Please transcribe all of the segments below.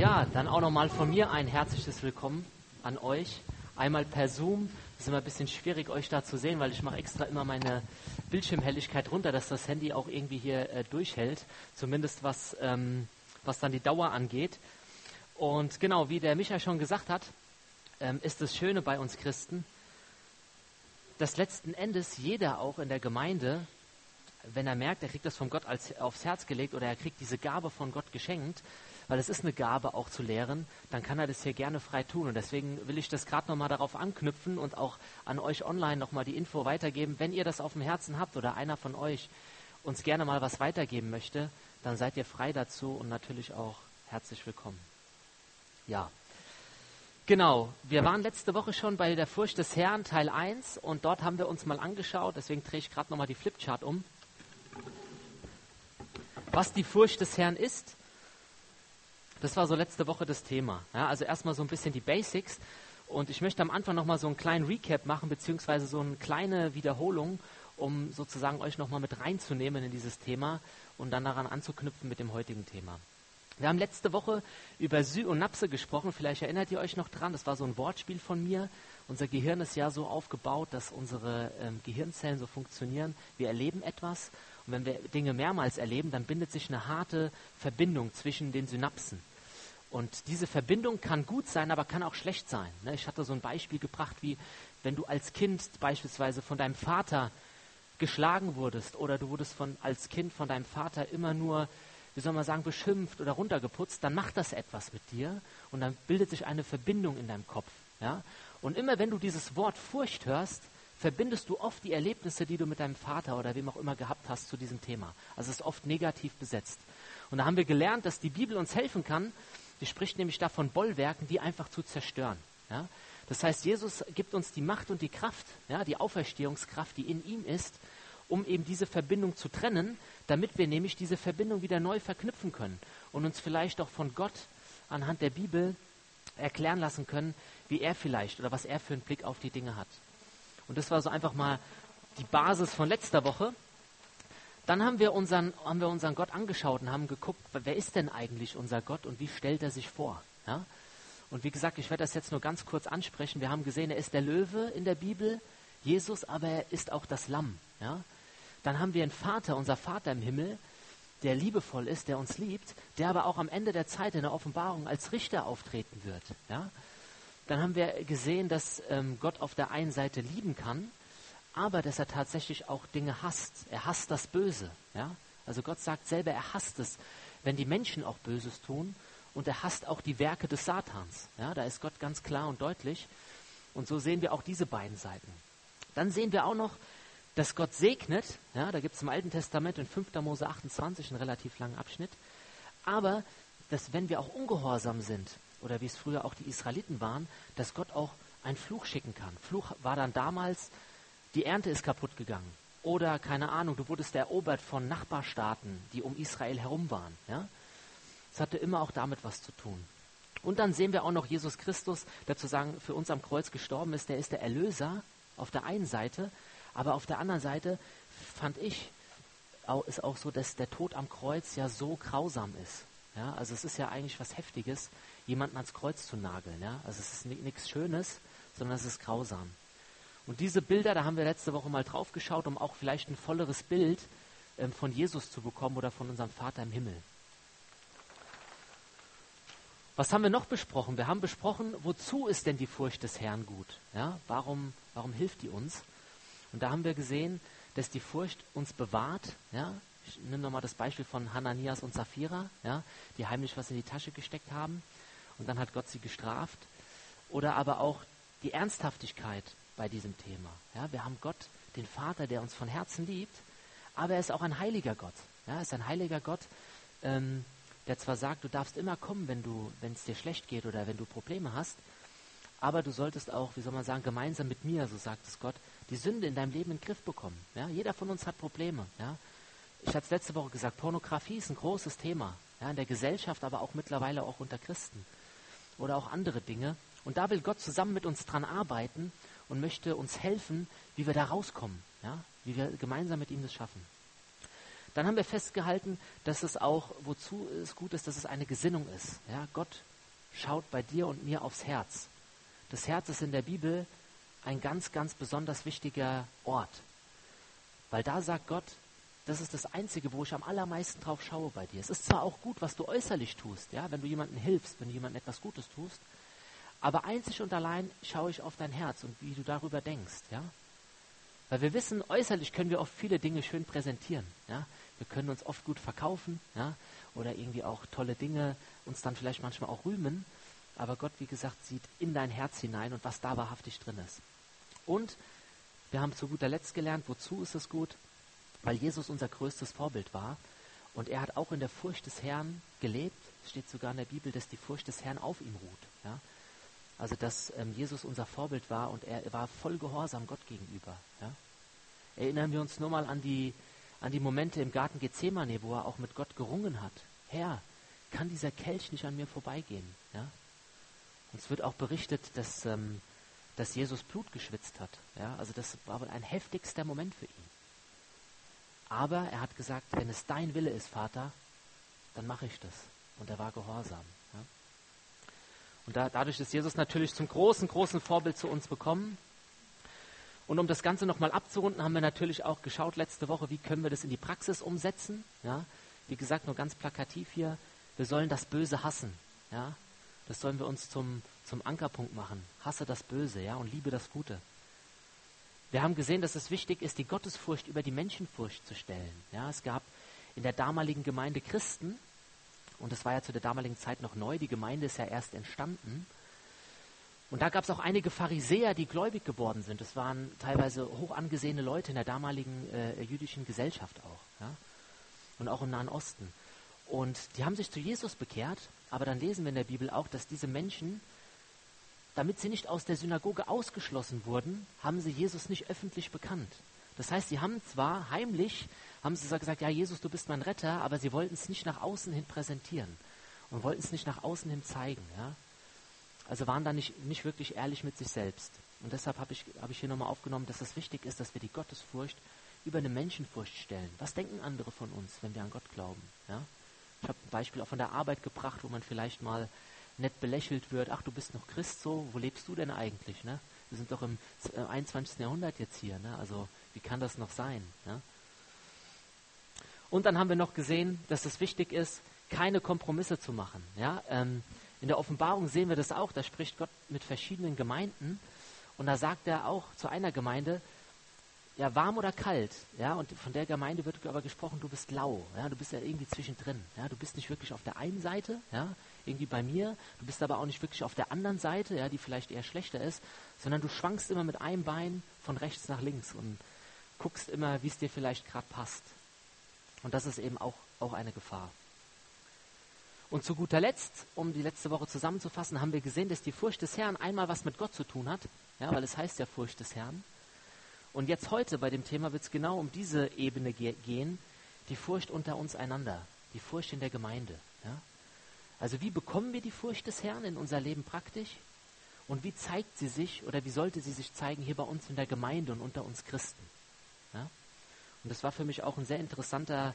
Ja, dann auch nochmal von mir ein herzliches Willkommen an euch. Einmal per Zoom. Es ist immer ein bisschen schwierig, euch da zu sehen, weil ich mache extra immer meine Bildschirmhelligkeit runter, dass das Handy auch irgendwie hier äh, durchhält. Zumindest was, ähm, was dann die Dauer angeht. Und genau, wie der Michael schon gesagt hat, ähm, ist das Schöne bei uns Christen, dass letzten Endes jeder auch in der Gemeinde, wenn er merkt, er kriegt das von Gott als, aufs Herz gelegt oder er kriegt diese Gabe von Gott geschenkt, weil es ist eine Gabe auch zu lehren, dann kann er das hier gerne frei tun. Und deswegen will ich das gerade nochmal darauf anknüpfen und auch an euch online nochmal die Info weitergeben. Wenn ihr das auf dem Herzen habt oder einer von euch uns gerne mal was weitergeben möchte, dann seid ihr frei dazu und natürlich auch herzlich willkommen. Ja. Genau, wir waren letzte Woche schon bei der Furcht des Herrn Teil 1 und dort haben wir uns mal angeschaut, deswegen drehe ich gerade nochmal die Flipchart um, was die Furcht des Herrn ist das war so letzte Woche das Thema. Ja, also erstmal so ein bisschen die Basics. Und ich möchte am Anfang nochmal so einen kleinen Recap machen, beziehungsweise so eine kleine Wiederholung, um sozusagen euch nochmal mit reinzunehmen in dieses Thema und dann daran anzuknüpfen mit dem heutigen Thema. Wir haben letzte Woche über Sy und Napse gesprochen. Vielleicht erinnert ihr euch noch dran. Das war so ein Wortspiel von mir. Unser Gehirn ist ja so aufgebaut, dass unsere ähm, Gehirnzellen so funktionieren. Wir erleben etwas. Und wenn wir Dinge mehrmals erleben, dann bindet sich eine harte Verbindung zwischen den Synapsen. Und diese Verbindung kann gut sein, aber kann auch schlecht sein. Ne? Ich hatte so ein Beispiel gebracht, wie wenn du als Kind beispielsweise von deinem Vater geschlagen wurdest oder du wurdest von, als Kind von deinem Vater immer nur, wie soll man sagen, beschimpft oder runtergeputzt, dann macht das etwas mit dir und dann bildet sich eine Verbindung in deinem Kopf. Ja? Und immer wenn du dieses Wort Furcht hörst, verbindest du oft die Erlebnisse, die du mit deinem Vater oder wem auch immer gehabt hast zu diesem Thema. Also es ist oft negativ besetzt. Und da haben wir gelernt, dass die Bibel uns helfen kann, die spricht nämlich davon Bollwerken, die einfach zu zerstören. Ja? Das heißt, Jesus gibt uns die Macht und die Kraft, ja, die Auferstehungskraft, die in ihm ist, um eben diese Verbindung zu trennen, damit wir nämlich diese Verbindung wieder neu verknüpfen können und uns vielleicht auch von Gott anhand der Bibel erklären lassen können, wie er vielleicht oder was er für einen Blick auf die Dinge hat. Und das war so einfach mal die Basis von letzter Woche. Dann haben wir, unseren, haben wir unseren Gott angeschaut und haben geguckt, wer ist denn eigentlich unser Gott und wie stellt er sich vor? Ja? Und wie gesagt, ich werde das jetzt nur ganz kurz ansprechen. Wir haben gesehen, er ist der Löwe in der Bibel, Jesus, aber er ist auch das Lamm. Ja? Dann haben wir einen Vater, unser Vater im Himmel, der liebevoll ist, der uns liebt, der aber auch am Ende der Zeit in der Offenbarung als Richter auftreten wird. Ja? Dann haben wir gesehen, dass ähm, Gott auf der einen Seite lieben kann, aber dass er tatsächlich auch Dinge hasst. Er hasst das Böse. Ja? Also Gott sagt selber, er hasst es, wenn die Menschen auch Böses tun und er hasst auch die Werke des Satans. Ja? Da ist Gott ganz klar und deutlich. Und so sehen wir auch diese beiden Seiten. Dann sehen wir auch noch, dass Gott segnet. Ja? Da gibt es im Alten Testament in 5. Mose 28 einen relativ langen Abschnitt. Aber dass wenn wir auch ungehorsam sind, oder wie es früher auch die Israeliten waren, dass Gott auch einen Fluch schicken kann. Fluch war dann damals die Ernte ist kaputt gegangen. Oder, keine Ahnung, du wurdest erobert von Nachbarstaaten, die um Israel herum waren. Ja? Das hatte immer auch damit was zu tun. Und dann sehen wir auch noch Jesus Christus, der zu sagen, für uns am Kreuz gestorben ist. Der ist der Erlöser auf der einen Seite, aber auf der anderen Seite fand ich, ist auch so, dass der Tod am Kreuz ja so grausam ist. Ja? Also es ist ja eigentlich was Heftiges, jemanden ans Kreuz zu nageln. Ja? Also es ist nichts Schönes, sondern es ist grausam. Und diese Bilder, da haben wir letzte Woche mal drauf geschaut, um auch vielleicht ein volleres Bild ähm, von Jesus zu bekommen oder von unserem Vater im Himmel. Was haben wir noch besprochen? Wir haben besprochen, wozu ist denn die Furcht des Herrn gut? Ja, warum, warum hilft die uns? Und da haben wir gesehen, dass die Furcht uns bewahrt. Ja? Ich nehme nochmal das Beispiel von Hananias und Sapphira, ja? die heimlich was in die Tasche gesteckt haben und dann hat Gott sie gestraft. Oder aber auch die Ernsthaftigkeit bei diesem Thema. Ja, wir haben Gott, den Vater, der uns von Herzen liebt, aber er ist auch ein heiliger Gott. Ja, er ist ein heiliger Gott, ähm, der zwar sagt, du darfst immer kommen, wenn es dir schlecht geht oder wenn du Probleme hast, aber du solltest auch, wie soll man sagen, gemeinsam mit mir, so sagt es Gott, die Sünde in deinem Leben in den Griff bekommen. Ja, jeder von uns hat Probleme. Ja. Ich hatte es letzte Woche gesagt, Pornografie ist ein großes Thema. Ja, in der Gesellschaft, aber auch mittlerweile auch unter Christen. Oder auch andere Dinge. Und da will Gott zusammen mit uns dran arbeiten und möchte uns helfen, wie wir da rauskommen, ja? wie wir gemeinsam mit ihm das schaffen. Dann haben wir festgehalten, dass es auch, wozu es gut ist, dass es eine Gesinnung ist. Ja? Gott schaut bei dir und mir aufs Herz. Das Herz ist in der Bibel ein ganz, ganz besonders wichtiger Ort. Weil da sagt Gott, das ist das Einzige, wo ich am allermeisten drauf schaue bei dir. Es ist zwar auch gut, was du äußerlich tust, ja, wenn du jemandem hilfst, wenn du jemandem etwas Gutes tust, aber einzig und allein schaue ich auf dein Herz und wie du darüber denkst, ja. Weil wir wissen, äußerlich können wir oft viele Dinge schön präsentieren, ja. Wir können uns oft gut verkaufen, ja, oder irgendwie auch tolle Dinge uns dann vielleicht manchmal auch rühmen. Aber Gott, wie gesagt, sieht in dein Herz hinein und was da wahrhaftig drin ist. Und wir haben zu guter Letzt gelernt, wozu ist es gut? Weil Jesus unser größtes Vorbild war. Und er hat auch in der Furcht des Herrn gelebt. Es steht sogar in der Bibel, dass die Furcht des Herrn auf ihm ruht. Ja? Also, dass ähm, Jesus unser Vorbild war und er war voll gehorsam Gott gegenüber. Ja? Erinnern wir uns nur mal an die, an die Momente im Garten Gethsemane, wo er auch mit Gott gerungen hat. Herr, kann dieser Kelch nicht an mir vorbeigehen? Ja? Und es wird auch berichtet, dass, ähm, dass Jesus Blut geschwitzt hat. Ja? Also das war wohl ein heftigster Moment für ihn. Aber er hat gesagt, wenn es dein Wille ist, Vater, dann mache ich das. Und er war gehorsam. Ja? Und da, dadurch ist Jesus natürlich zum großen, großen Vorbild zu uns bekommen. Und um das Ganze nochmal abzurunden, haben wir natürlich auch geschaut letzte Woche, wie können wir das in die Praxis umsetzen. Ja? Wie gesagt, nur ganz plakativ hier, wir sollen das Böse hassen. Ja? Das sollen wir uns zum, zum Ankerpunkt machen. Hasse das Böse ja? und liebe das Gute. Wir haben gesehen, dass es wichtig ist, die Gottesfurcht über die Menschenfurcht zu stellen. Ja, es gab in der damaligen Gemeinde Christen, und das war ja zu der damaligen Zeit noch neu, die Gemeinde ist ja erst entstanden. Und da gab es auch einige Pharisäer, die gläubig geworden sind. Das waren teilweise hoch angesehene Leute in der damaligen äh, jüdischen Gesellschaft auch. Ja? Und auch im Nahen Osten. Und die haben sich zu Jesus bekehrt, aber dann lesen wir in der Bibel auch, dass diese Menschen damit sie nicht aus der Synagoge ausgeschlossen wurden, haben sie Jesus nicht öffentlich bekannt. Das heißt, sie haben zwar heimlich, haben sie gesagt, ja Jesus, du bist mein Retter, aber sie wollten es nicht nach außen hin präsentieren und wollten es nicht nach außen hin zeigen. Ja? Also waren da nicht, nicht wirklich ehrlich mit sich selbst. Und deshalb habe ich, hab ich hier nochmal aufgenommen, dass es wichtig ist, dass wir die Gottesfurcht über eine Menschenfurcht stellen. Was denken andere von uns, wenn wir an Gott glauben? Ja? Ich habe ein Beispiel auch von der Arbeit gebracht, wo man vielleicht mal nett belächelt wird, ach, du bist noch Christ so, wo lebst du denn eigentlich? Ne? Wir sind doch im 21. Äh, Jahrhundert jetzt hier, ne? also wie kann das noch sein? Ne? Und dann haben wir noch gesehen, dass es wichtig ist, keine Kompromisse zu machen. Ja? Ähm, in der Offenbarung sehen wir das auch, da spricht Gott mit verschiedenen Gemeinden und da sagt er auch zu einer Gemeinde, ja, warm oder kalt, ja, und von der Gemeinde wird aber gesprochen, du bist lau, ja, du bist ja irgendwie zwischendrin, ja, du bist nicht wirklich auf der einen Seite, ja, irgendwie bei mir, du bist aber auch nicht wirklich auf der anderen Seite, ja, die vielleicht eher schlechter ist, sondern du schwankst immer mit einem Bein von rechts nach links und guckst immer, wie es dir vielleicht gerade passt. Und das ist eben auch, auch eine Gefahr. Und zu guter Letzt, um die letzte Woche zusammenzufassen, haben wir gesehen, dass die Furcht des Herrn einmal was mit Gott zu tun hat, ja, weil es heißt ja Furcht des Herrn. Und jetzt heute bei dem Thema wird es genau um diese Ebene ge gehen, die Furcht unter uns einander, die Furcht in der Gemeinde. Ja? Also wie bekommen wir die Furcht des Herrn in unser Leben praktisch? Und wie zeigt sie sich oder wie sollte sie sich zeigen hier bei uns in der Gemeinde und unter uns Christen? Ja? Und das war für mich auch ein sehr interessanter,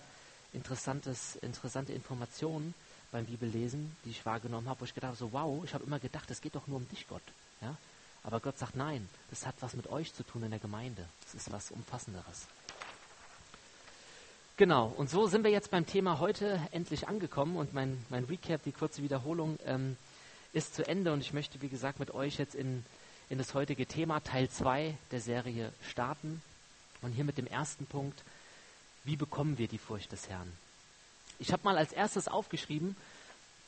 interessantes, interessante Information beim Bibellesen, die ich wahrgenommen habe, wo ich gedacht habe, so wow, ich habe immer gedacht, es geht doch nur um dich, Gott. Ja? Aber Gott sagt, nein, das hat was mit euch zu tun in der Gemeinde. Das ist was Umfassenderes. Genau, und so sind wir jetzt beim Thema heute endlich angekommen und mein, mein Recap, die kurze Wiederholung, ähm, ist zu Ende und ich möchte, wie gesagt, mit euch jetzt in, in das heutige Thema Teil 2 der Serie starten. Und hier mit dem ersten Punkt, wie bekommen wir die Furcht des Herrn? Ich habe mal als erstes aufgeschrieben,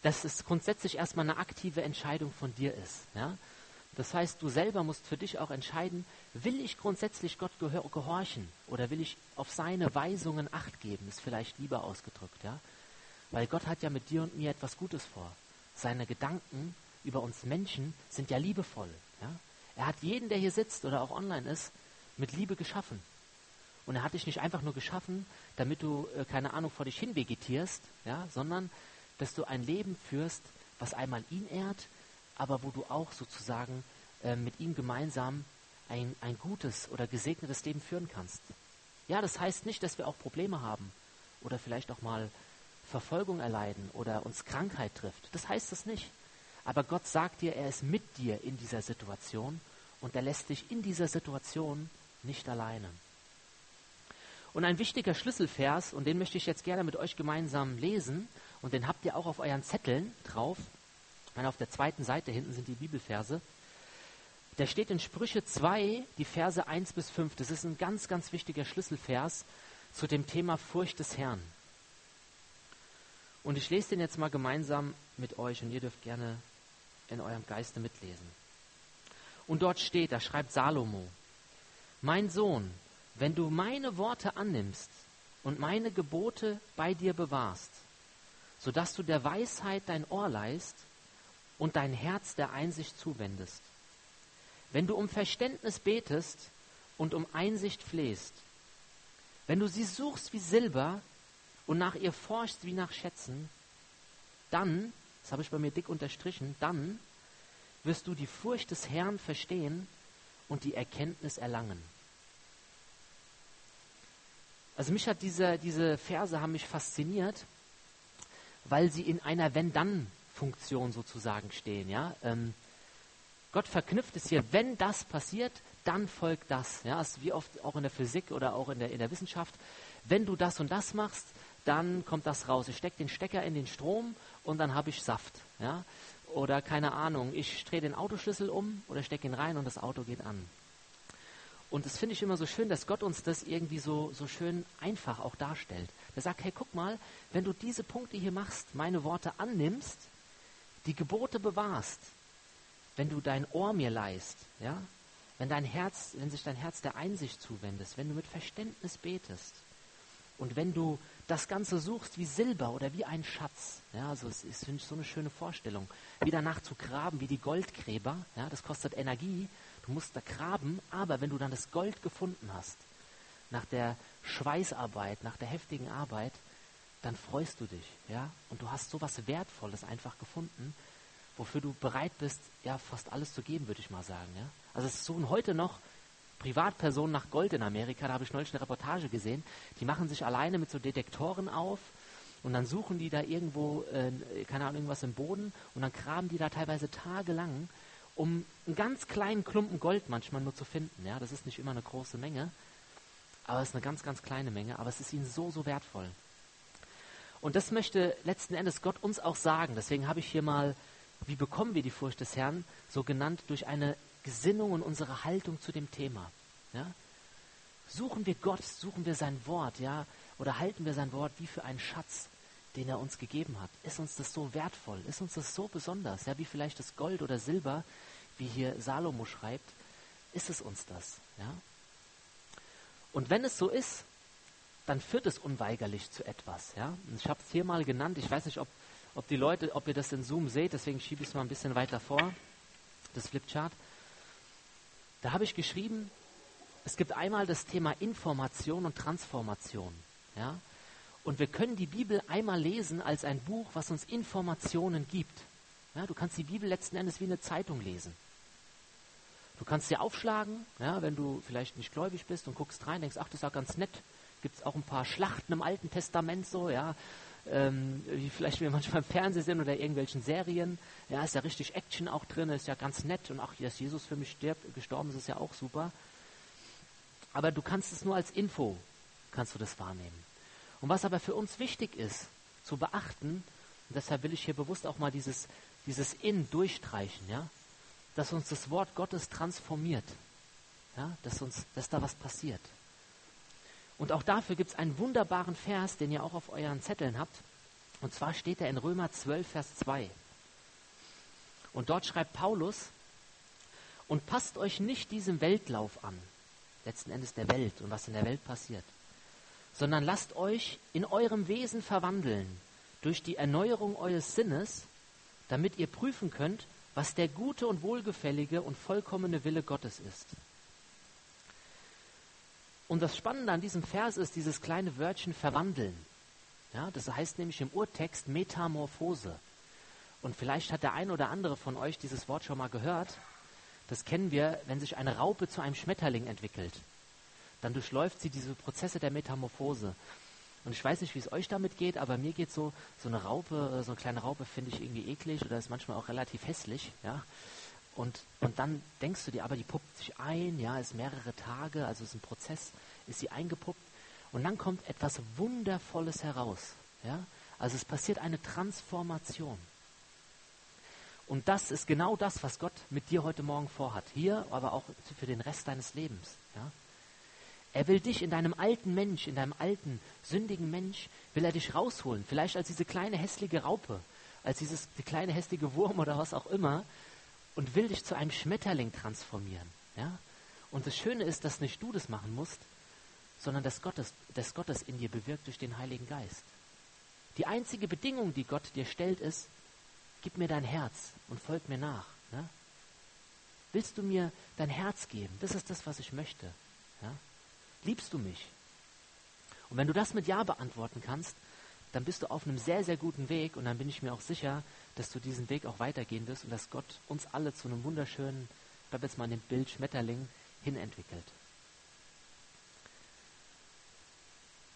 dass es grundsätzlich erstmal eine aktive Entscheidung von dir ist. Ja? Das heißt, du selber musst für dich auch entscheiden, will ich grundsätzlich Gott gehorchen oder will ich auf seine Weisungen Acht geben, ist vielleicht lieber ausgedrückt, ja? Weil Gott hat ja mit dir und mir etwas Gutes vor. Seine Gedanken über uns Menschen sind ja liebevoll, ja? Er hat jeden, der hier sitzt oder auch online ist, mit Liebe geschaffen. Und er hat dich nicht einfach nur geschaffen, damit du, äh, keine Ahnung, vor dich hin vegetierst, ja, sondern dass du ein Leben führst, was einmal ihn ehrt, aber wo du auch sozusagen äh, mit ihm gemeinsam ein, ein gutes oder gesegnetes Leben führen kannst. Ja, das heißt nicht, dass wir auch Probleme haben oder vielleicht auch mal Verfolgung erleiden oder uns Krankheit trifft. Das heißt es nicht. aber Gott sagt dir, er ist mit dir in dieser Situation und er lässt dich in dieser Situation nicht alleine. Und ein wichtiger Schlüsselvers, und den möchte ich jetzt gerne mit euch gemeinsam lesen, und den habt ihr auch auf euren Zetteln drauf. Meine, auf der zweiten Seite hinten sind die Bibelverse. Der steht in Sprüche 2, die Verse 1 bis 5. Das ist ein ganz, ganz wichtiger Schlüsselvers zu dem Thema Furcht des Herrn. Und ich lese den jetzt mal gemeinsam mit euch und ihr dürft gerne in eurem Geiste mitlesen. Und dort steht, da schreibt Salomo, mein Sohn, wenn du meine Worte annimmst und meine Gebote bei dir bewahrst, sodass du der Weisheit dein Ohr leist und dein Herz der Einsicht zuwendest. Wenn du um Verständnis betest und um Einsicht flehst, wenn du sie suchst wie Silber und nach ihr forschst wie nach Schätzen, dann, das habe ich bei mir dick unterstrichen, dann wirst du die Furcht des Herrn verstehen und die Erkenntnis erlangen. Also mich hat diese, diese Verse haben mich fasziniert, weil sie in einer Wenn-Dann-Funktion sozusagen stehen. Ja? Ähm, Gott verknüpft es hier, wenn das passiert, dann folgt das. Ja? Also wie oft auch in der Physik oder auch in der, in der Wissenschaft. Wenn du das und das machst, dann kommt das raus. Ich stecke den Stecker in den Strom und dann habe ich Saft. Ja? Oder keine Ahnung, ich drehe den Autoschlüssel um oder stecke ihn rein und das Auto geht an. Und das finde ich immer so schön, dass Gott uns das irgendwie so, so schön einfach auch darstellt. Er sagt, hey, guck mal, wenn du diese Punkte hier machst, meine Worte annimmst, die Gebote bewahrst, wenn du dein Ohr mir leist, ja, wenn dein Herz, wenn sich dein Herz der Einsicht zuwendest, wenn du mit Verständnis betest und wenn du das Ganze suchst wie Silber oder wie ein Schatz, ja, also es ist, so eine schöne Vorstellung, wie danach zu graben, wie die Goldgräber, ja, das kostet Energie, du musst da graben, aber wenn du dann das Gold gefunden hast, nach der Schweißarbeit, nach der heftigen Arbeit, dann freust du dich, ja, und du hast so was Wertvolles einfach gefunden, wofür du bereit bist, ja, fast alles zu geben, würde ich mal sagen, ja. Also es suchen heute noch Privatpersonen nach Gold in Amerika, da habe ich neulich eine Reportage gesehen, die machen sich alleine mit so Detektoren auf und dann suchen die da irgendwo, äh, keine Ahnung, irgendwas im Boden und dann graben die da teilweise tagelang, um einen ganz kleinen Klumpen Gold manchmal nur zu finden. Ja, das ist nicht immer eine große Menge, aber es ist eine ganz, ganz kleine Menge, aber es ist ihnen so, so wertvoll. Und das möchte letzten Endes Gott uns auch sagen. Deswegen habe ich hier mal, wie bekommen wir die Furcht des Herrn, so genannt durch eine Gesinnung und unsere Haltung zu dem Thema. Ja? Suchen wir Gott, suchen wir sein Wort, ja, oder halten wir sein Wort wie für einen Schatz, den er uns gegeben hat? Ist uns das so wertvoll? Ist uns das so besonders? Ja, wie vielleicht das Gold oder Silber, wie hier Salomo schreibt, ist es uns das? Ja? Und wenn es so ist, dann führt es unweigerlich zu etwas. Ja? ich habe es hier mal genannt, ich weiß nicht, ob, ob die Leute, ob ihr das in Zoom seht, deswegen schiebe ich es mal ein bisschen weiter vor, das Flipchart. Da habe ich geschrieben, es gibt einmal das Thema Information und Transformation. Ja? Und wir können die Bibel einmal lesen als ein Buch, was uns Informationen gibt. Ja, du kannst die Bibel letzten Endes wie eine Zeitung lesen. Du kannst sie aufschlagen, ja, wenn du vielleicht nicht gläubig bist und guckst rein, denkst, ach, das ist ja ganz nett. Gibt es auch ein paar Schlachten im Alten Testament so, ja, ähm, wie vielleicht wir manchmal im Fernsehen sind oder irgendwelchen Serien. Ja, ist ja richtig Action auch drin, ist ja ganz nett und auch, dass Jesus für mich stirbt, gestorben ist, ist ja auch super. Aber du kannst es nur als Info, kannst du das wahrnehmen. Und was aber für uns wichtig ist, zu beachten, und deshalb will ich hier bewusst auch mal dieses, dieses In durchstreichen, ja, dass uns das Wort Gottes transformiert, ja, dass, uns, dass da was passiert. Und auch dafür gibt es einen wunderbaren Vers, den ihr auch auf euren Zetteln habt. Und zwar steht er in Römer 12, Vers 2. Und dort schreibt Paulus, und passt euch nicht diesem Weltlauf an, letzten Endes der Welt und was in der Welt passiert, sondern lasst euch in eurem Wesen verwandeln durch die Erneuerung eures Sinnes, damit ihr prüfen könnt, was der gute und wohlgefällige und vollkommene Wille Gottes ist. Und das Spannende an diesem Vers ist dieses kleine Wörtchen verwandeln. Ja, das heißt nämlich im Urtext Metamorphose. Und vielleicht hat der ein oder andere von euch dieses Wort schon mal gehört. Das kennen wir, wenn sich eine Raupe zu einem Schmetterling entwickelt. Dann durchläuft sie diese Prozesse der Metamorphose. Und ich weiß nicht, wie es euch damit geht, aber mir geht so, so eine Raupe, so eine kleine Raupe finde ich irgendwie eklig oder ist manchmal auch relativ hässlich, ja. Und, und dann denkst du dir, aber die puppt sich ein, ja, ist mehrere Tage, also ist ein Prozess, ist sie eingepuppt. Und dann kommt etwas Wundervolles heraus, ja. Also es passiert eine Transformation. Und das ist genau das, was Gott mit dir heute Morgen vorhat. Hier, aber auch für den Rest deines Lebens. Ja? Er will dich in deinem alten Mensch, in deinem alten, sündigen Mensch, will er dich rausholen. Vielleicht als diese kleine hässliche Raupe, als dieses die kleine hässliche Wurm oder was auch immer. Und will dich zu einem Schmetterling transformieren. Ja? Und das Schöne ist, dass nicht du das machen musst, sondern dass Gott es, dass Gott es in dir bewirkt durch den Heiligen Geist. Die einzige Bedingung, die Gott dir stellt, ist, gib mir dein Herz und folg mir nach. Ne? Willst du mir dein Herz geben? Das ist das, was ich möchte. Ja? Liebst du mich? Und wenn du das mit Ja beantworten kannst, dann bist du auf einem sehr, sehr guten Weg und dann bin ich mir auch sicher, dass du diesen Weg auch weitergehen wirst und dass Gott uns alle zu einem wunderschönen, ich bleibe jetzt mal an dem Bild Schmetterling, hinentwickelt.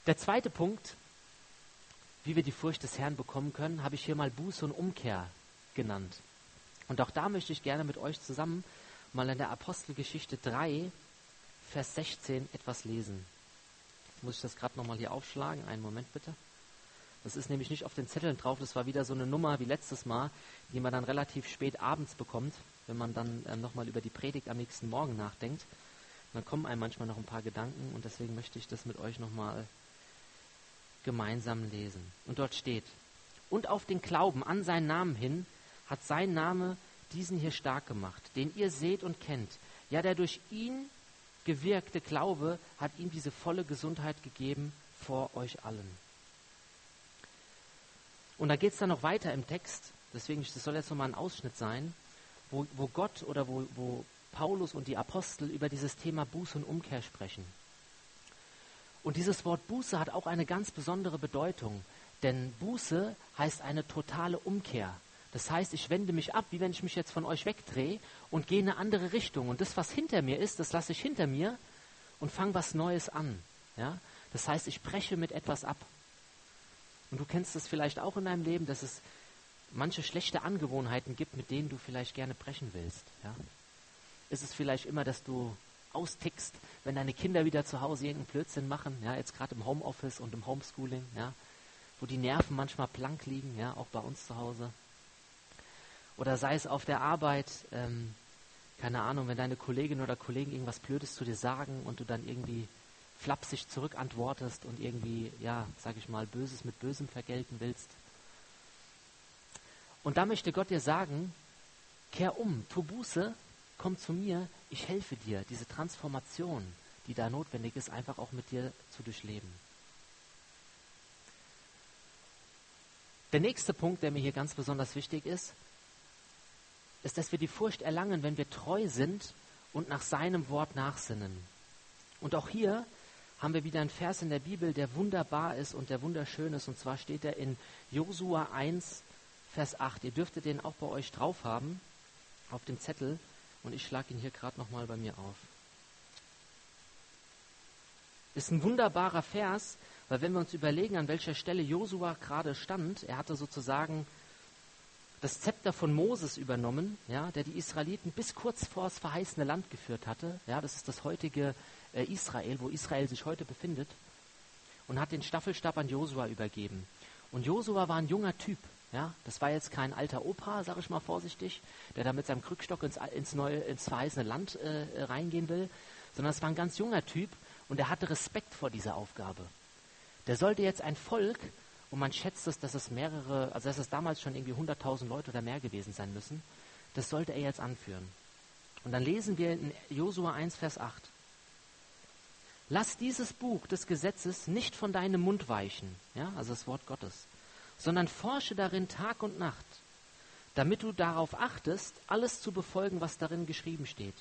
Der zweite Punkt, wie wir die Furcht des Herrn bekommen können, habe ich hier mal Buße und Umkehr genannt. Und auch da möchte ich gerne mit euch zusammen mal in der Apostelgeschichte 3, Vers 16 etwas lesen. Jetzt muss ich das gerade nochmal hier aufschlagen. Einen Moment bitte. Das ist nämlich nicht auf den Zetteln drauf. Das war wieder so eine Nummer wie letztes Mal, die man dann relativ spät abends bekommt, wenn man dann äh, nochmal über die Predigt am nächsten Morgen nachdenkt. Und dann kommen einem manchmal noch ein paar Gedanken und deswegen möchte ich das mit euch nochmal gemeinsam lesen. Und dort steht, und auf den Glauben an seinen Namen hin hat sein Name diesen hier stark gemacht, den ihr seht und kennt. Ja, der durch ihn gewirkte Glaube hat ihm diese volle Gesundheit gegeben vor euch allen. Und da geht es dann noch weiter im Text, deswegen das soll jetzt nochmal ein Ausschnitt sein, wo, wo Gott oder wo, wo Paulus und die Apostel über dieses Thema Buß und Umkehr sprechen. Und dieses Wort Buße hat auch eine ganz besondere Bedeutung, denn Buße heißt eine totale Umkehr. Das heißt, ich wende mich ab, wie wenn ich mich jetzt von euch wegdrehe und gehe in eine andere Richtung. Und das, was hinter mir ist, das lasse ich hinter mir und fange was Neues an. Ja? Das heißt, ich breche mit etwas ab. Und du kennst es vielleicht auch in deinem Leben, dass es manche schlechte Angewohnheiten gibt, mit denen du vielleicht gerne brechen willst. Ja? Ist es vielleicht immer, dass du austickst, wenn deine Kinder wieder zu Hause irgendeinen Blödsinn machen, ja, jetzt gerade im Homeoffice und im Homeschooling, ja, wo die Nerven manchmal blank liegen, ja, auch bei uns zu Hause. Oder sei es auf der Arbeit, ähm, keine Ahnung, wenn deine Kollegin oder Kollegen irgendwas Blödes zu dir sagen und du dann irgendwie flapsig zurückantwortest und irgendwie, ja, sag ich mal, Böses mit Bösem vergelten willst. Und da möchte Gott dir sagen, kehr um, tu Buße komm zu mir, ich helfe dir, diese Transformation, die da notwendig ist, einfach auch mit dir zu durchleben. Der nächste Punkt, der mir hier ganz besonders wichtig ist, ist, dass wir die Furcht erlangen, wenn wir treu sind und nach seinem Wort nachsinnen. Und auch hier haben wir wieder einen Vers in der Bibel, der wunderbar ist und der wunderschön ist. Und zwar steht er in Josua 1, Vers 8. Ihr dürftet den auch bei euch drauf haben, auf dem Zettel. Und ich schlage ihn hier gerade nochmal bei mir auf. Ist ein wunderbarer Vers, weil wenn wir uns überlegen, an welcher Stelle Josua gerade stand, er hatte sozusagen das Zepter von Moses übernommen, ja, der die Israeliten bis kurz vor das verheißene Land geführt hatte. Ja, das ist das heutige äh, Israel, wo Israel sich heute befindet, und hat den Staffelstab an Josua übergeben. Und Josua war ein junger Typ. Ja, das war jetzt kein alter Opa, sage ich mal vorsichtig, der da mit seinem Krückstock ins, ins, neue, ins verheißene Land äh, reingehen will, sondern es war ein ganz junger Typ und er hatte Respekt vor dieser Aufgabe. Der sollte jetzt ein Volk, und man schätzt es, dass es mehrere, also dass es damals schon irgendwie 100.000 Leute oder mehr gewesen sein müssen, das sollte er jetzt anführen. Und dann lesen wir in Josua 1, Vers 8. Lass dieses Buch des Gesetzes nicht von deinem Mund weichen, ja, also das Wort Gottes, sondern forsche darin Tag und Nacht, damit du darauf achtest, alles zu befolgen, was darin geschrieben steht.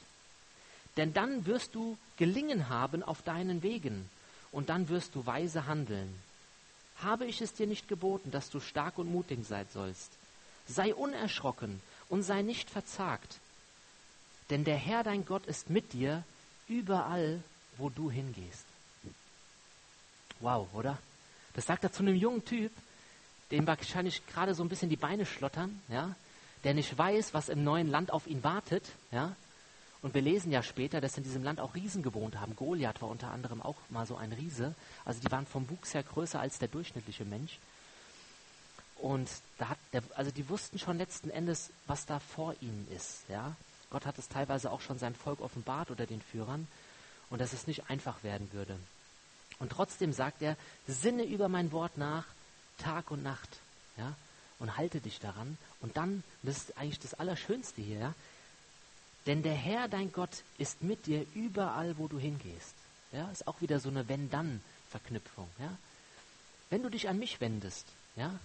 Denn dann wirst du gelingen haben auf deinen Wegen und dann wirst du weise handeln. Habe ich es dir nicht geboten, dass du stark und mutig sein sollst? Sei unerschrocken und sei nicht verzagt, denn der Herr dein Gott ist mit dir überall, wo du hingehst. Wow, oder? Das sagt er zu einem jungen Typ, dem wahrscheinlich gerade so ein bisschen die Beine schlottern, ja, der nicht weiß, was im neuen Land auf ihn wartet, ja. Und wir lesen ja später, dass in diesem Land auch Riesen gewohnt haben. Goliath war unter anderem auch mal so ein Riese. Also die waren vom Wuchs her größer als der durchschnittliche Mensch. Und da hat der, also die wussten schon letzten Endes, was da vor ihnen ist. Ja? Gott hat es teilweise auch schon sein Volk offenbart oder den Führern und dass es nicht einfach werden würde. Und trotzdem sagt er, sinne über mein Wort nach, Tag und Nacht. Ja? Und halte dich daran. Und dann, das ist eigentlich das Allerschönste hier, ja? denn der Herr, dein Gott, ist mit dir überall, wo du hingehst. Ja? Ist auch wieder so eine Wenn-Dann-Verknüpfung. Ja? Wenn du dich an mich wendest, ja,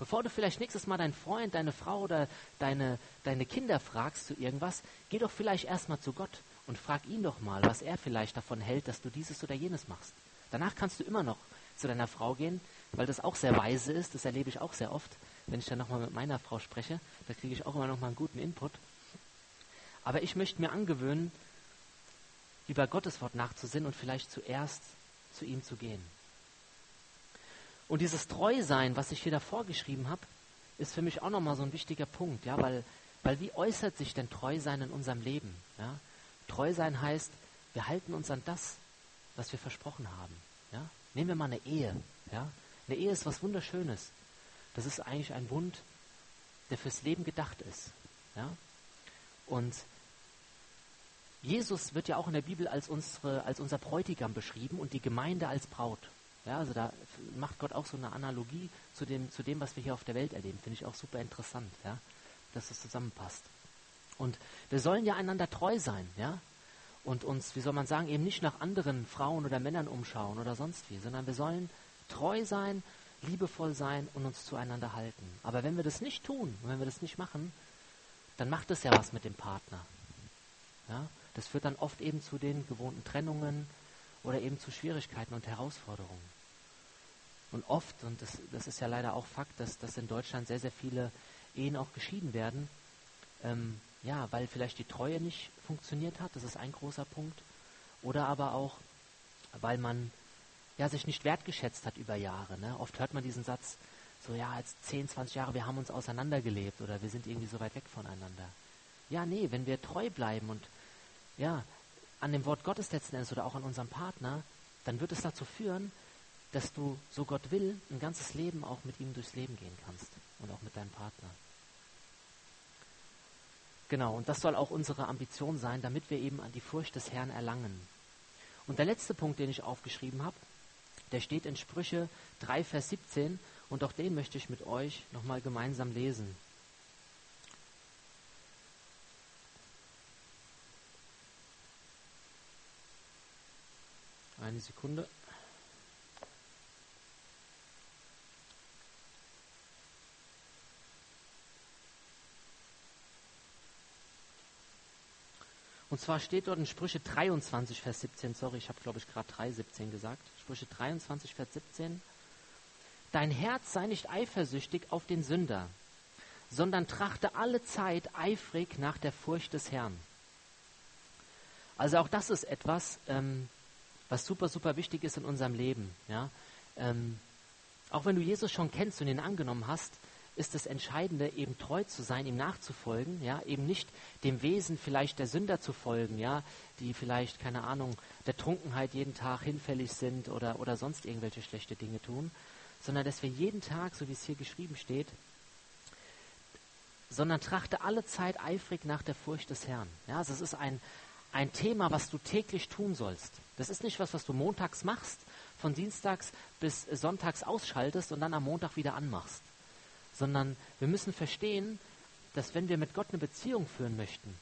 Bevor du vielleicht nächstes Mal deinen Freund, deine Frau oder deine, deine Kinder fragst zu irgendwas, geh doch vielleicht erstmal zu Gott und frag ihn doch mal, was er vielleicht davon hält, dass du dieses oder jenes machst. Danach kannst du immer noch zu deiner Frau gehen, weil das auch sehr weise ist, das erlebe ich auch sehr oft, wenn ich dann nochmal mit meiner Frau spreche, da kriege ich auch immer nochmal einen guten Input. Aber ich möchte mir angewöhnen, über Gottes Wort nachzusinnen und vielleicht zuerst zu ihm zu gehen. Und dieses Treusein, was ich hier davor geschrieben habe, ist für mich auch nochmal so ein wichtiger Punkt, ja, weil, weil wie äußert sich denn Treusein in unserem Leben? Ja? Treusein heißt, wir halten uns an das, was wir versprochen haben. Ja? Nehmen wir mal eine Ehe. Ja? Eine Ehe ist was Wunderschönes. Das ist eigentlich ein Bund, der fürs Leben gedacht ist. Ja? Und Jesus wird ja auch in der Bibel als, unsere, als unser Bräutigam beschrieben und die Gemeinde als Braut. Ja, also da macht Gott auch so eine Analogie zu dem, zu dem, was wir hier auf der Welt erleben. Finde ich auch super interessant, ja, dass das zusammenpasst. Und wir sollen ja einander treu sein, ja, und uns, wie soll man sagen, eben nicht nach anderen Frauen oder Männern umschauen oder sonst wie, sondern wir sollen treu sein, liebevoll sein und uns zueinander halten. Aber wenn wir das nicht tun, wenn wir das nicht machen, dann macht es ja was mit dem Partner. Ja? Das führt dann oft eben zu den gewohnten Trennungen, oder eben zu Schwierigkeiten und Herausforderungen. Und oft, und das, das ist ja leider auch Fakt, dass, dass in Deutschland sehr, sehr viele Ehen auch geschieden werden, ähm, ja, weil vielleicht die Treue nicht funktioniert hat, das ist ein großer Punkt, oder aber auch, weil man ja, sich nicht wertgeschätzt hat über Jahre. Ne? Oft hört man diesen Satz, so ja, jetzt 10, 20 Jahre, wir haben uns auseinandergelebt oder wir sind irgendwie so weit weg voneinander. Ja, nee, wenn wir treu bleiben und ja, an dem Wort Gottes letzten Endes oder auch an unserem Partner, dann wird es dazu führen, dass du, so Gott will, ein ganzes Leben auch mit ihm durchs Leben gehen kannst und auch mit deinem Partner. Genau, und das soll auch unsere Ambition sein, damit wir eben an die Furcht des Herrn erlangen. Und der letzte Punkt, den ich aufgeschrieben habe, der steht in Sprüche 3, Vers 17 und auch den möchte ich mit euch nochmal gemeinsam lesen. Eine Sekunde. Und zwar steht dort in Sprüche 23, Vers 17, sorry, ich habe glaube ich gerade 3, 17 gesagt. Sprüche 23, Vers 17. Dein Herz sei nicht eifersüchtig auf den Sünder, sondern trachte alle Zeit eifrig nach der Furcht des Herrn. Also auch das ist etwas, ähm, was super, super wichtig ist in unserem Leben. Ja? Ähm, auch wenn du Jesus schon kennst und ihn angenommen hast, ist das Entscheidende, eben treu zu sein, ihm nachzufolgen, ja, eben nicht dem Wesen vielleicht der Sünder zu folgen, ja, die vielleicht, keine Ahnung, der Trunkenheit jeden Tag hinfällig sind oder, oder sonst irgendwelche schlechte Dinge tun, sondern dass wir jeden Tag, so wie es hier geschrieben steht, sondern trachte alle Zeit eifrig nach der Furcht des Herrn. Ja, also es ist ein, ein Thema, was du täglich tun sollst. Das ist nicht was, was du montags machst, von dienstags bis sonntags ausschaltest und dann am Montag wieder anmachst. Sondern wir müssen verstehen, dass wenn wir mit Gott eine Beziehung führen möchten,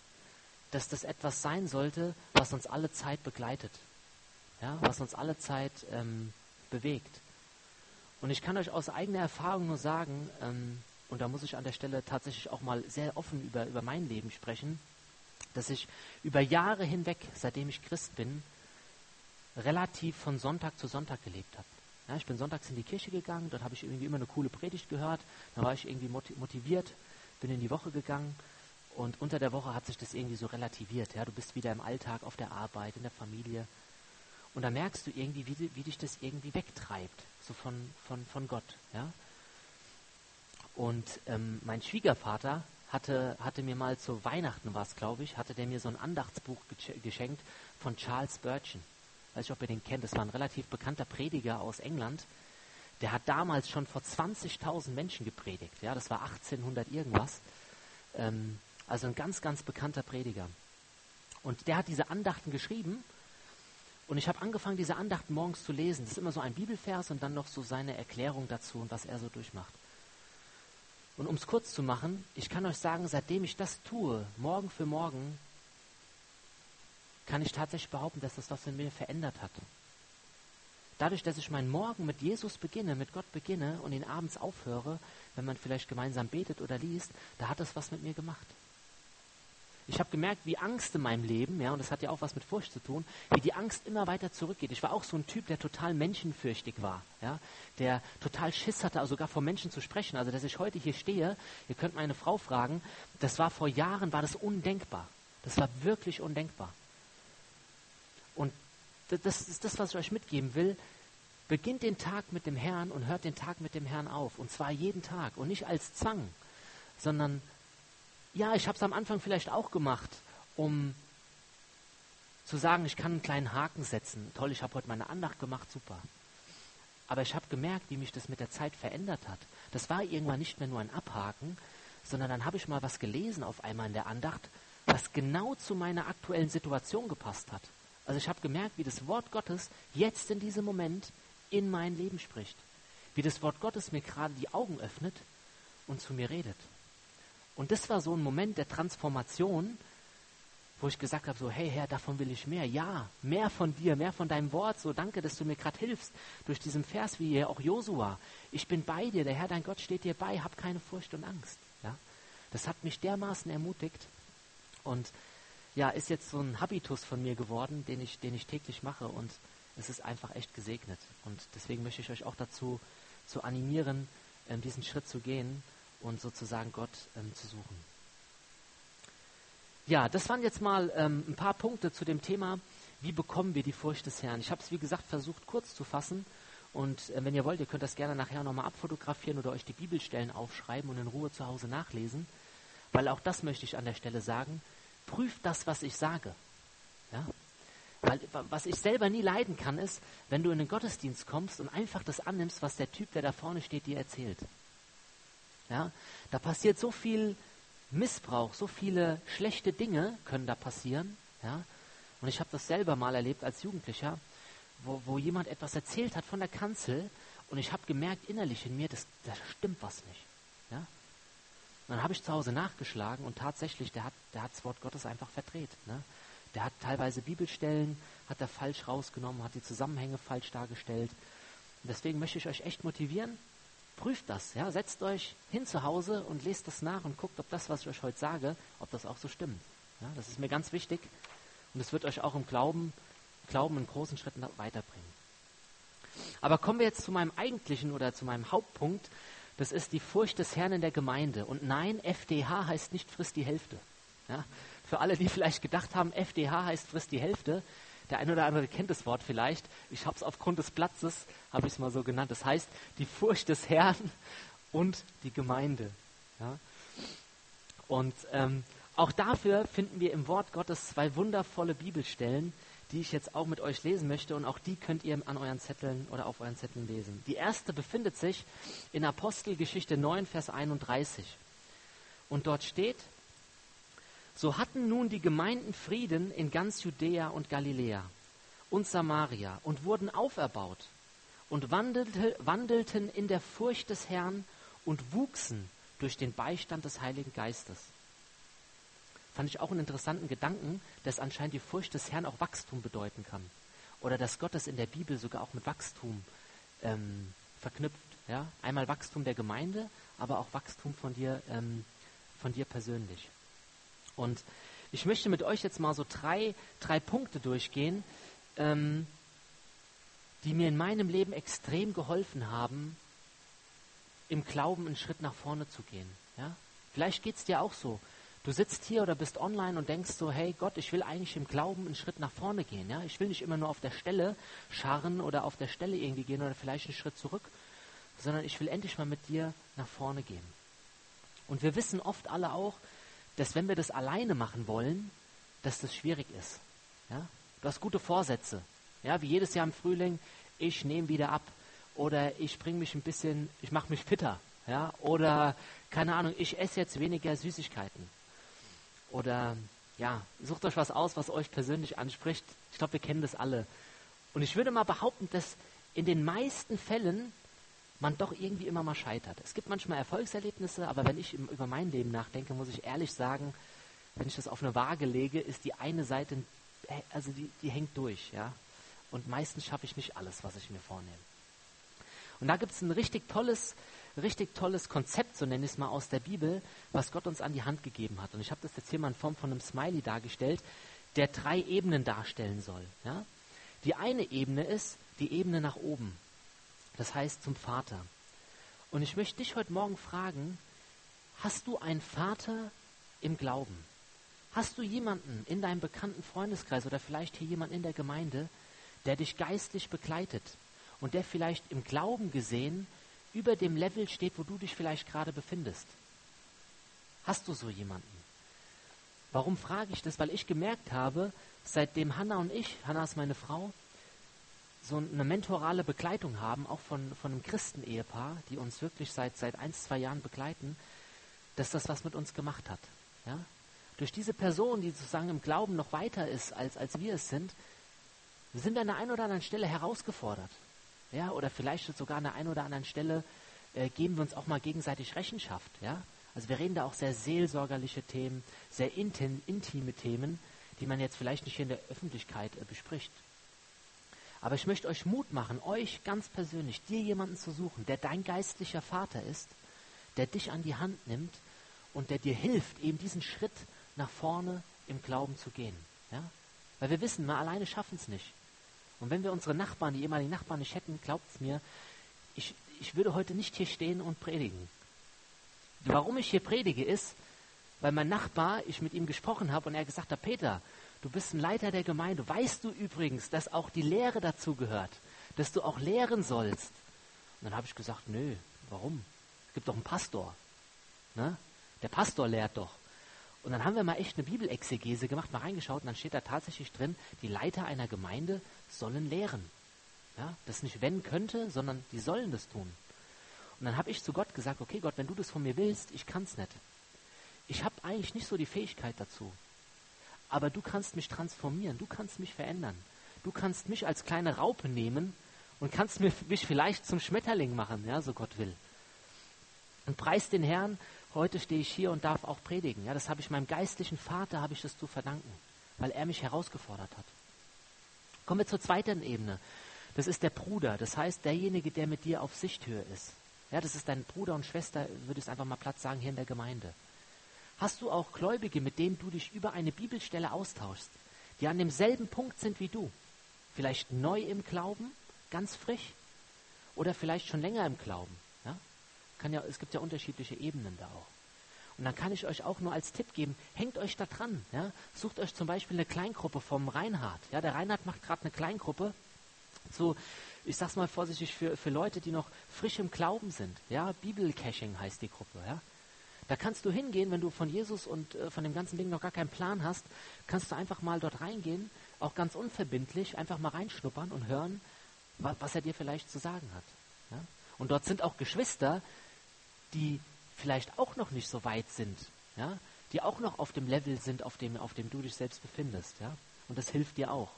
dass das etwas sein sollte, was uns alle Zeit begleitet. Ja, was uns alle Zeit ähm, bewegt. Und ich kann euch aus eigener Erfahrung nur sagen, ähm, und da muss ich an der Stelle tatsächlich auch mal sehr offen über, über mein Leben sprechen, dass ich über Jahre hinweg, seitdem ich Christ bin, relativ von Sonntag zu Sonntag gelebt habe. Ja, ich bin sonntags in die Kirche gegangen, dort habe ich irgendwie immer eine coole Predigt gehört, da war ich irgendwie motiviert, bin in die Woche gegangen und unter der Woche hat sich das irgendwie so relativiert. Ja, du bist wieder im Alltag, auf der Arbeit, in der Familie. und da merkst du irgendwie, wie, wie dich das irgendwie wegtreibt, so von, von, von Gott. Ja? Und ähm, mein Schwiegervater hatte, hatte mir mal zu Weihnachten was, glaube ich, hatte der mir so ein Andachtsbuch geschenkt von Charles Spurgeon. Weiß ich, ob ihr den kennt. Das war ein relativ bekannter Prediger aus England. Der hat damals schon vor 20.000 Menschen gepredigt. Ja, das war 1800 irgendwas. Ähm, also ein ganz, ganz bekannter Prediger. Und der hat diese Andachten geschrieben. Und ich habe angefangen, diese Andachten morgens zu lesen. Das ist immer so ein Bibelvers und dann noch so seine Erklärung dazu und was er so durchmacht. Und um es kurz zu machen, ich kann euch sagen, seitdem ich das tue, morgen für morgen, kann ich tatsächlich behaupten, dass das was in mir verändert hat. Dadurch, dass ich meinen Morgen mit Jesus beginne, mit Gott beginne und ihn abends aufhöre, wenn man vielleicht gemeinsam betet oder liest, da hat das was mit mir gemacht. Ich habe gemerkt, wie Angst in meinem Leben, ja, und das hat ja auch was mit Furcht zu tun, wie die Angst immer weiter zurückgeht. Ich war auch so ein Typ, der total menschenfürchtig war, ja, der total Schiss hatte, also sogar vor Menschen zu sprechen. Also, dass ich heute hier stehe, ihr könnt meine Frau fragen, das war vor Jahren, war das undenkbar. Das war wirklich undenkbar. Und das ist das, was ich euch mitgeben will. Beginnt den Tag mit dem Herrn und hört den Tag mit dem Herrn auf. Und zwar jeden Tag. Und nicht als Zwang, sondern ja, ich habe es am Anfang vielleicht auch gemacht, um zu sagen, ich kann einen kleinen Haken setzen. Toll, ich habe heute meine Andacht gemacht, super. Aber ich habe gemerkt, wie mich das mit der Zeit verändert hat. Das war irgendwann nicht mehr nur ein Abhaken, sondern dann habe ich mal was gelesen auf einmal in der Andacht, was genau zu meiner aktuellen Situation gepasst hat. Also ich habe gemerkt, wie das Wort Gottes jetzt in diesem Moment in mein Leben spricht. Wie das Wort Gottes mir gerade die Augen öffnet und zu mir redet. Und das war so ein Moment der Transformation, wo ich gesagt habe, so, hey Herr, davon will ich mehr. Ja, mehr von dir, mehr von deinem Wort. So, danke, dass du mir gerade hilfst durch diesen Vers, wie hier auch Josua. Ich bin bei dir, der Herr, dein Gott steht dir bei, hab keine Furcht und Angst. Ja, das hat mich dermaßen ermutigt und ja, ist jetzt so ein Habitus von mir geworden, den ich, den ich täglich mache und es ist einfach echt gesegnet. Und deswegen möchte ich euch auch dazu zu animieren, ähm, diesen Schritt zu gehen und sozusagen Gott ähm, zu suchen. Ja, das waren jetzt mal ähm, ein paar Punkte zu dem Thema, wie bekommen wir die Furcht des Herrn. Ich habe es, wie gesagt, versucht kurz zu fassen. Und äh, wenn ihr wollt, ihr könnt das gerne nachher nochmal abfotografieren oder euch die Bibelstellen aufschreiben und in Ruhe zu Hause nachlesen. Weil auch das möchte ich an der Stelle sagen. Prüft das, was ich sage. Ja? Weil was ich selber nie leiden kann, ist, wenn du in den Gottesdienst kommst und einfach das annimmst, was der Typ, der da vorne steht, dir erzählt. Ja, da passiert so viel Missbrauch, so viele schlechte Dinge können da passieren. Ja, und ich habe das selber mal erlebt als Jugendlicher, wo, wo jemand etwas erzählt hat von der Kanzel und ich habe gemerkt innerlich in mir, das, da stimmt was nicht. Und dann habe ich zu Hause nachgeschlagen und tatsächlich, der hat, der hat das Wort Gottes einfach verdreht. Ne? Der hat teilweise Bibelstellen, hat er falsch rausgenommen, hat die Zusammenhänge falsch dargestellt. Und deswegen möchte ich euch echt motivieren, Prüft das, ja, setzt euch hin zu Hause und lest das nach und guckt, ob das, was ich euch heute sage, ob das auch so stimmt. Ja, das ist mir ganz wichtig und es wird euch auch im Glauben, Glauben in großen Schritten weiterbringen. Aber kommen wir jetzt zu meinem eigentlichen oder zu meinem Hauptpunkt. Das ist die Furcht des Herrn in der Gemeinde. Und nein, FDH heißt nicht frisst die Hälfte. Ja, für alle, die vielleicht gedacht haben, FDH heißt frisst die Hälfte, der eine oder andere kennt das Wort vielleicht. Ich habe es aufgrund des Platzes, habe ich es mal so genannt. Das heißt, die Furcht des Herrn und die Gemeinde. Ja? Und ähm, auch dafür finden wir im Wort Gottes zwei wundervolle Bibelstellen, die ich jetzt auch mit euch lesen möchte. Und auch die könnt ihr an euren Zetteln oder auf euren Zetteln lesen. Die erste befindet sich in Apostelgeschichte 9, Vers 31. Und dort steht, so hatten nun die Gemeinden Frieden in ganz Judäa und Galiläa und Samaria und wurden auferbaut und wandelte, wandelten in der Furcht des Herrn und wuchsen durch den Beistand des Heiligen Geistes. Fand ich auch einen interessanten Gedanken, dass anscheinend die Furcht des Herrn auch Wachstum bedeuten kann. Oder dass Gott es in der Bibel sogar auch mit Wachstum ähm, verknüpft. Ja? Einmal Wachstum der Gemeinde, aber auch Wachstum von dir, ähm, von dir persönlich. Und ich möchte mit euch jetzt mal so drei, drei Punkte durchgehen, ähm, die mir in meinem Leben extrem geholfen haben, im Glauben einen Schritt nach vorne zu gehen. Ja? Vielleicht geht es dir auch so. Du sitzt hier oder bist online und denkst so, hey Gott, ich will eigentlich im Glauben einen Schritt nach vorne gehen. Ja? Ich will nicht immer nur auf der Stelle scharren oder auf der Stelle irgendwie gehen oder vielleicht einen Schritt zurück, sondern ich will endlich mal mit dir nach vorne gehen. Und wir wissen oft alle auch, dass wenn wir das alleine machen wollen, dass das schwierig ist. Ja? Du hast gute Vorsätze. Ja, wie jedes Jahr im Frühling, ich nehme wieder ab oder ich bringe mich ein bisschen, ich mache mich fitter. Ja? Oder, keine Ahnung, ich esse jetzt weniger Süßigkeiten. Oder, ja, sucht euch was aus, was euch persönlich anspricht. Ich glaube, wir kennen das alle. Und ich würde mal behaupten, dass in den meisten Fällen man doch irgendwie immer mal scheitert. Es gibt manchmal Erfolgserlebnisse, aber wenn ich über mein Leben nachdenke, muss ich ehrlich sagen, wenn ich das auf eine Waage lege, ist die eine Seite, äh, also die, die hängt durch, ja. Und meistens schaffe ich nicht alles, was ich mir vornehme. Und da gibt es ein richtig tolles, richtig tolles Konzept, so nenne ich es mal aus der Bibel, was Gott uns an die Hand gegeben hat. Und ich habe das jetzt hier mal in Form von einem Smiley dargestellt, der drei Ebenen darstellen soll. Ja? Die eine Ebene ist die Ebene nach oben. Das heißt zum Vater. Und ich möchte dich heute Morgen fragen, hast du einen Vater im Glauben? Hast du jemanden in deinem bekannten Freundeskreis oder vielleicht hier jemanden in der Gemeinde, der dich geistlich begleitet und der vielleicht im Glauben gesehen über dem Level steht, wo du dich vielleicht gerade befindest? Hast du so jemanden? Warum frage ich das? Weil ich gemerkt habe, seitdem Hannah und ich, Hannah ist meine Frau, so eine mentorale Begleitung haben, auch von, von einem Christenehepaar, die uns wirklich seit, seit ein, zwei Jahren begleiten, dass das was mit uns gemacht hat. Ja? Durch diese Person, die sozusagen im Glauben noch weiter ist, als, als wir es sind, sind wir an der einen oder anderen Stelle herausgefordert. Ja? Oder vielleicht sogar an der einen oder anderen Stelle äh, geben wir uns auch mal gegenseitig Rechenschaft. Ja? Also wir reden da auch sehr seelsorgerliche Themen, sehr intim, intime Themen, die man jetzt vielleicht nicht hier in der Öffentlichkeit äh, bespricht. Aber ich möchte euch Mut machen, euch ganz persönlich, dir jemanden zu suchen, der dein geistlicher Vater ist, der dich an die Hand nimmt und der dir hilft, eben diesen Schritt nach vorne im Glauben zu gehen. Ja? Weil wir wissen, wir alleine schaffen es nicht. Und wenn wir unsere Nachbarn, die ehemaligen Nachbarn nicht hätten, glaubt es mir, ich, ich würde heute nicht hier stehen und predigen. Warum ich hier predige, ist, weil mein Nachbar, ich mit ihm gesprochen habe und er gesagt hat, Peter, Du bist ein Leiter der Gemeinde. Weißt du übrigens, dass auch die Lehre dazu gehört? Dass du auch lehren sollst? Und dann habe ich gesagt, nö, warum? Es gibt doch einen Pastor. Ne? Der Pastor lehrt doch. Und dann haben wir mal echt eine Bibelexegese gemacht, mal reingeschaut und dann steht da tatsächlich drin, die Leiter einer Gemeinde sollen lehren. Ja? Das nicht wenn könnte, sondern die sollen das tun. Und dann habe ich zu Gott gesagt, okay Gott, wenn du das von mir willst, ich kann es nicht. Ich habe eigentlich nicht so die Fähigkeit dazu aber du kannst mich transformieren, du kannst mich verändern. Du kannst mich als kleine Raupe nehmen und kannst mich vielleicht zum Schmetterling machen, ja, so Gott will. Und preis den Herrn, heute stehe ich hier und darf auch predigen. Ja, das habe ich meinem geistlichen Vater, habe ich das zu verdanken, weil er mich herausgefordert hat. Kommen wir zur zweiten Ebene. Das ist der Bruder, das heißt derjenige, der mit dir auf Sichthöhe ist. Ja, das ist dein Bruder und Schwester, würde ich einfach mal Platz sagen, hier in der Gemeinde. Hast du auch Gläubige, mit denen du dich über eine Bibelstelle austauschst, die an demselben Punkt sind wie du? Vielleicht neu im Glauben, ganz frisch, oder vielleicht schon länger im Glauben. Ja? Kann ja, es gibt ja unterschiedliche Ebenen da auch. Und dann kann ich euch auch nur als Tipp geben, hängt euch da dran. Ja? Sucht euch zum Beispiel eine Kleingruppe vom Reinhard. Ja, der Reinhard macht gerade eine Kleingruppe zu, ich sag's mal vorsichtig, für, für Leute, die noch frisch im Glauben sind. Ja, Bibelcaching heißt die Gruppe. Ja? Da kannst du hingehen, wenn du von Jesus und äh, von dem ganzen Ding noch gar keinen Plan hast, kannst du einfach mal dort reingehen, auch ganz unverbindlich, einfach mal reinschnuppern und hören, wa was er dir vielleicht zu sagen hat. Ja? Und dort sind auch Geschwister, die vielleicht auch noch nicht so weit sind, ja? die auch noch auf dem Level sind, auf dem, auf dem du dich selbst befindest. Ja? Und das hilft dir auch.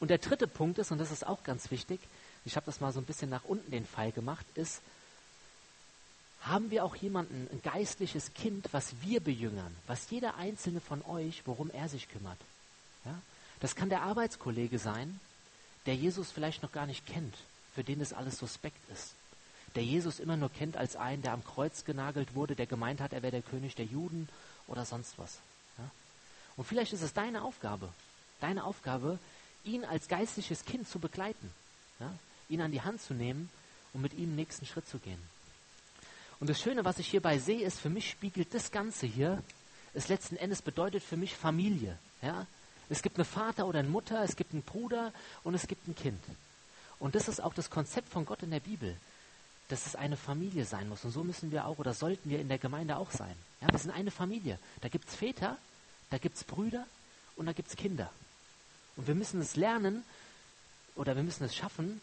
Und der dritte Punkt ist, und das ist auch ganz wichtig, ich habe das mal so ein bisschen nach unten den Pfeil gemacht, ist, haben wir auch jemanden, ein geistliches Kind, was wir bejüngern, was jeder einzelne von euch, worum er sich kümmert. Ja? Das kann der Arbeitskollege sein, der Jesus vielleicht noch gar nicht kennt, für den das alles suspekt ist. Der Jesus immer nur kennt als einen, der am Kreuz genagelt wurde, der gemeint hat, er wäre der König der Juden oder sonst was. Ja? Und vielleicht ist es deine Aufgabe, deine Aufgabe, ihn als geistliches Kind zu begleiten, ja? ihn an die Hand zu nehmen und mit ihm den nächsten Schritt zu gehen. Und das Schöne, was ich hierbei sehe, ist, für mich spiegelt das Ganze hier ist letzten Endes bedeutet für mich Familie. Ja? Es gibt einen Vater oder eine Mutter, es gibt einen Bruder und es gibt ein Kind. Und das ist auch das Konzept von Gott in der Bibel, dass es eine Familie sein muss. Und so müssen wir auch oder sollten wir in der Gemeinde auch sein. Ja, wir sind eine Familie. Da gibt es Väter, da gibt es Brüder und da gibt es Kinder. Und wir müssen es lernen oder wir müssen es schaffen,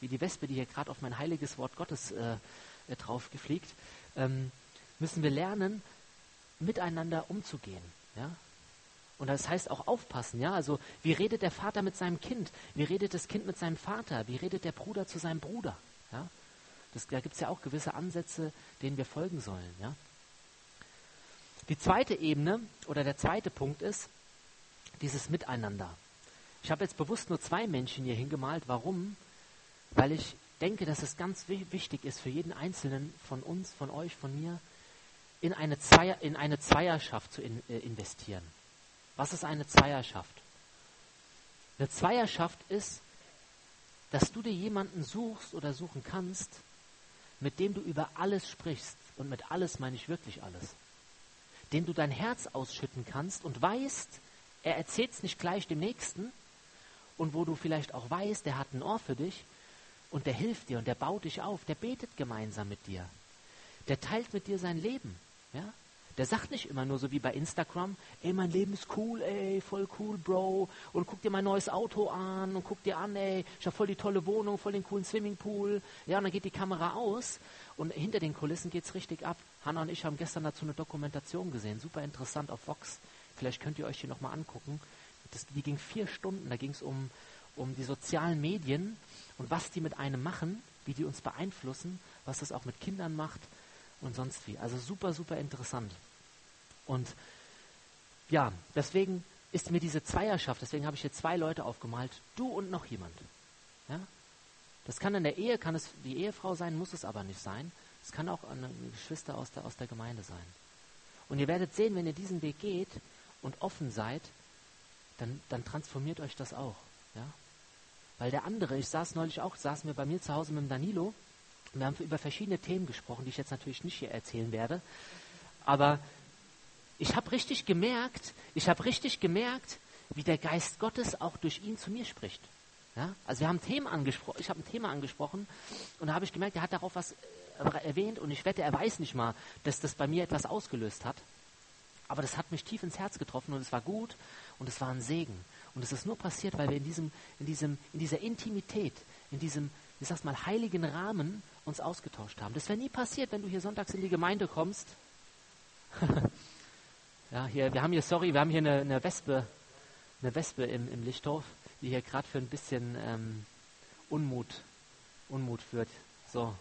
wie die Wespe, die hier gerade auf mein heiliges Wort Gottes äh, äh, drauf gefliegt, ähm, müssen wir lernen, miteinander umzugehen. Ja? Und das heißt auch aufpassen, ja. Also wie redet der Vater mit seinem Kind? Wie redet das Kind mit seinem Vater? Wie redet der Bruder zu seinem Bruder? Ja? Das, da gibt es ja auch gewisse Ansätze, denen wir folgen sollen, ja. Die zweite Ebene oder der zweite Punkt ist dieses Miteinander. Ich habe jetzt bewusst nur zwei Menschen hier hingemalt. Warum? Weil ich denke, dass es ganz wichtig ist für jeden Einzelnen von uns, von euch, von mir, in eine, Zweier, in eine Zweierschaft zu in, äh, investieren. Was ist eine Zweierschaft? Eine Zweierschaft ist, dass du dir jemanden suchst oder suchen kannst, mit dem du über alles sprichst. Und mit alles meine ich wirklich alles. Dem du dein Herz ausschütten kannst und weißt, er erzählt es nicht gleich dem Nächsten. Und wo du vielleicht auch weißt, der hat ein Ohr für dich und der hilft dir und der baut dich auf, der betet gemeinsam mit dir. Der teilt mit dir sein Leben. Ja? Der sagt nicht immer nur so wie bei Instagram, ey, mein Leben ist cool, ey, voll cool, Bro. Und guck dir mein neues Auto an und guck dir an, ey, ich habe voll die tolle Wohnung, voll den coolen Swimmingpool. Ja, und dann geht die Kamera aus und hinter den Kulissen geht es richtig ab. Hanna und ich haben gestern dazu eine Dokumentation gesehen, super interessant auf Vox. Vielleicht könnt ihr euch die nochmal angucken. Das, die ging vier Stunden, da ging es um, um die sozialen Medien und was die mit einem machen, wie die uns beeinflussen, was das auch mit Kindern macht und sonst wie. Also super, super interessant. Und ja, deswegen ist mir diese Zweierschaft, deswegen habe ich hier zwei Leute aufgemalt, du und noch jemand. Ja? Das kann in der Ehe, kann es die Ehefrau sein, muss es aber nicht sein. Es kann auch eine Geschwister aus der, aus der Gemeinde sein. Und ihr werdet sehen, wenn ihr diesen Weg geht und offen seid, dann, dann transformiert euch das auch. Ja? Weil der andere, ich saß neulich auch, saßen wir bei mir zu Hause mit dem Danilo wir haben über verschiedene Themen gesprochen, die ich jetzt natürlich nicht hier erzählen werde. Aber ich habe richtig gemerkt, ich habe richtig gemerkt, wie der Geist Gottes auch durch ihn zu mir spricht. Ja? Also wir haben Themen angesprochen, ich habe ein Thema angesprochen und da habe ich gemerkt, er hat darauf was äh, erwähnt und ich wette, er weiß nicht mal, dass das bei mir etwas ausgelöst hat. Aber das hat mich tief ins Herz getroffen und es war gut und es war ein Segen. Und es ist nur passiert, weil wir in diesem, in diesem, in dieser Intimität, in diesem, ich sag's mal, heiligen Rahmen uns ausgetauscht haben. Das wäre nie passiert, wenn du hier sonntags in die Gemeinde kommst. ja, hier, wir haben hier, sorry, wir haben hier eine, eine Wespe, eine Wespe im, im Lichthof, die hier gerade für ein bisschen ähm, Unmut, Unmut führt. So.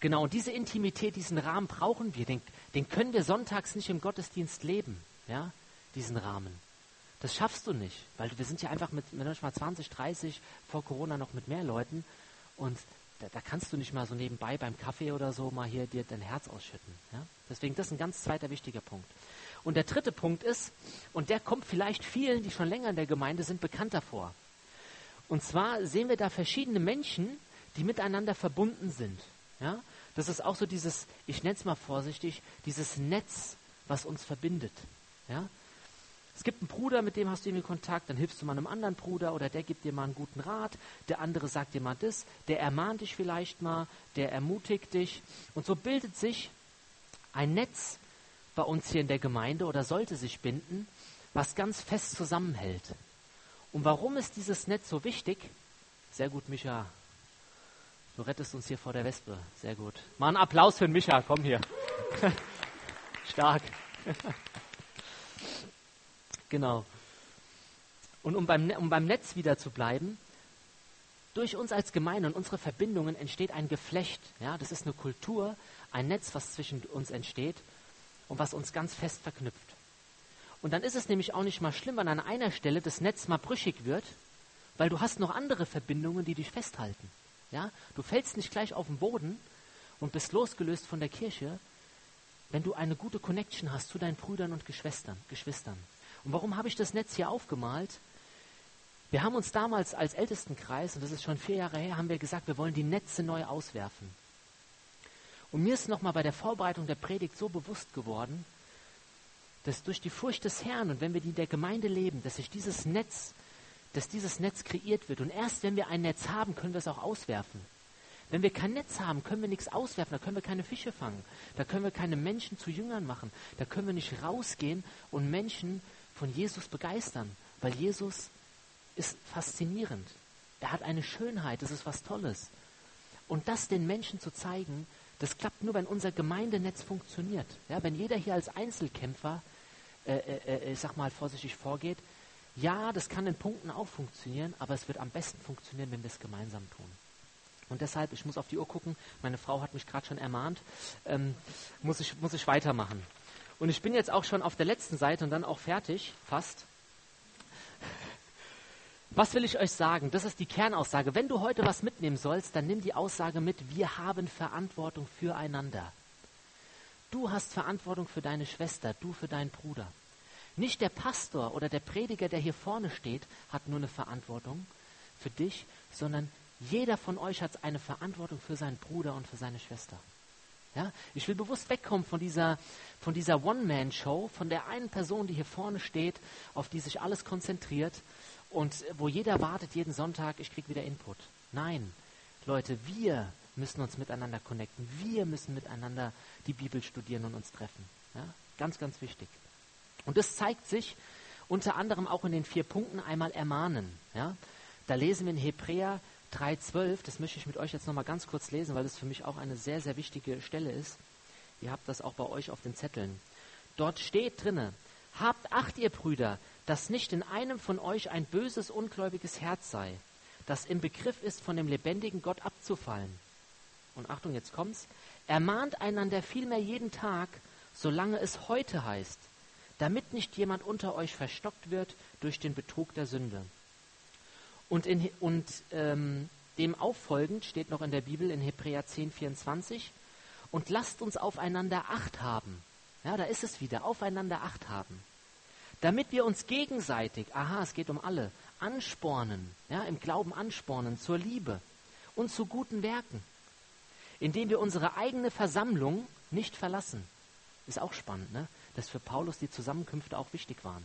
Genau, und diese Intimität, diesen Rahmen brauchen wir. Den, den können wir sonntags nicht im Gottesdienst leben. Ja, diesen Rahmen. Das schaffst du nicht, weil wir sind ja einfach mit manchmal 20, 30 vor Corona noch mit mehr Leuten und da, da, kannst du nicht mal so nebenbei beim Kaffee oder so mal hier dir dein Herz ausschütten. Ja? Deswegen, das ist ein ganz zweiter wichtiger Punkt. Und der dritte Punkt ist, und der kommt vielleicht vielen, die schon länger in der Gemeinde sind, bekannt davor. Und zwar sehen wir da verschiedene Menschen, die miteinander verbunden sind. Ja? Das ist auch so dieses, ich nenne es mal vorsichtig, dieses Netz, was uns verbindet. Ja? Es gibt einen Bruder, mit dem hast du irgendwie Kontakt, dann hilfst du mal einem anderen Bruder oder der gibt dir mal einen guten Rat, der andere sagt dir mal das, der ermahnt dich vielleicht mal, der ermutigt dich. Und so bildet sich ein Netz bei uns hier in der Gemeinde oder sollte sich binden, was ganz fest zusammenhält. Und warum ist dieses Netz so wichtig? Sehr gut, Micha. Du rettest uns hier vor der Wespe. Sehr gut. Mal einen Applaus für den Micha. Komm hier. Stark. Genau. Und um beim, ne-, um beim Netz wieder zu bleiben, durch uns als Gemeinde und unsere Verbindungen entsteht ein Geflecht. Ja, das ist eine Kultur, ein Netz, was zwischen uns entsteht und was uns ganz fest verknüpft. Und dann ist es nämlich auch nicht mal schlimm, wenn an einer Stelle das Netz mal brüchig wird, weil du hast noch andere Verbindungen, die dich festhalten. Ja, du fällst nicht gleich auf den Boden und bist losgelöst von der Kirche, wenn du eine gute Connection hast zu deinen Brüdern und Geschwistern. Geschwistern. Und warum habe ich das Netz hier aufgemalt? Wir haben uns damals als Ältestenkreis, und das ist schon vier Jahre her, haben wir gesagt, wir wollen die Netze neu auswerfen. Und mir ist nochmal bei der Vorbereitung der Predigt so bewusst geworden, dass durch die Furcht des Herrn und wenn wir die der Gemeinde leben, dass sich dieses Netz, dass dieses Netz kreiert wird. Und erst wenn wir ein Netz haben, können wir es auch auswerfen. Wenn wir kein Netz haben, können wir nichts auswerfen, da können wir keine Fische fangen, da können wir keine Menschen zu Jüngern machen, da können wir nicht rausgehen und Menschen von Jesus begeistern, weil Jesus ist faszinierend. Er hat eine Schönheit, das ist was Tolles. Und das den Menschen zu zeigen, das klappt nur, wenn unser Gemeindenetz funktioniert. Ja, wenn jeder hier als Einzelkämpfer, äh, äh, äh, ich sag mal vorsichtig vorgeht, ja, das kann in Punkten auch funktionieren, aber es wird am besten funktionieren, wenn wir es gemeinsam tun. Und deshalb, ich muss auf die Uhr gucken, meine Frau hat mich gerade schon ermahnt, ähm, muss, ich, muss ich weitermachen. Und ich bin jetzt auch schon auf der letzten Seite und dann auch fertig, fast. Was will ich euch sagen? Das ist die Kernaussage. Wenn du heute was mitnehmen sollst, dann nimm die Aussage mit, wir haben Verantwortung füreinander. Du hast Verantwortung für deine Schwester, du für deinen Bruder. Nicht der Pastor oder der Prediger, der hier vorne steht, hat nur eine Verantwortung für dich, sondern jeder von euch hat eine Verantwortung für seinen Bruder und für seine Schwester. Ja? Ich will bewusst wegkommen von dieser, von dieser One-Man-Show, von der einen Person, die hier vorne steht, auf die sich alles konzentriert und wo jeder wartet jeden Sonntag, ich kriege wieder Input. Nein, Leute, wir müssen uns miteinander connecten. Wir müssen miteinander die Bibel studieren und uns treffen. Ja? Ganz, ganz wichtig. Und das zeigt sich unter anderem auch in den vier Punkten einmal ermahnen. Ja? Da lesen wir in Hebräer 3.12, das möchte ich mit euch jetzt nochmal ganz kurz lesen, weil das für mich auch eine sehr, sehr wichtige Stelle ist. Ihr habt das auch bei euch auf den Zetteln. Dort steht drinne, habt Acht, ihr Brüder, dass nicht in einem von euch ein böses, ungläubiges Herz sei, das im Begriff ist, von dem lebendigen Gott abzufallen. Und Achtung, jetzt kommt's. Ermahnt einander vielmehr jeden Tag, solange es heute heißt, damit nicht jemand unter euch verstockt wird durch den Betrug der Sünde. Und, in, und ähm, dem auffolgend steht noch in der Bibel in Hebräer 10, 24, und lasst uns aufeinander Acht haben. Ja, da ist es wieder, aufeinander Acht haben. Damit wir uns gegenseitig, aha, es geht um alle, anspornen, ja, im Glauben anspornen, zur Liebe und zu guten Werken, indem wir unsere eigene Versammlung nicht verlassen. Ist auch spannend, ne? dass für Paulus die Zusammenkünfte auch wichtig waren.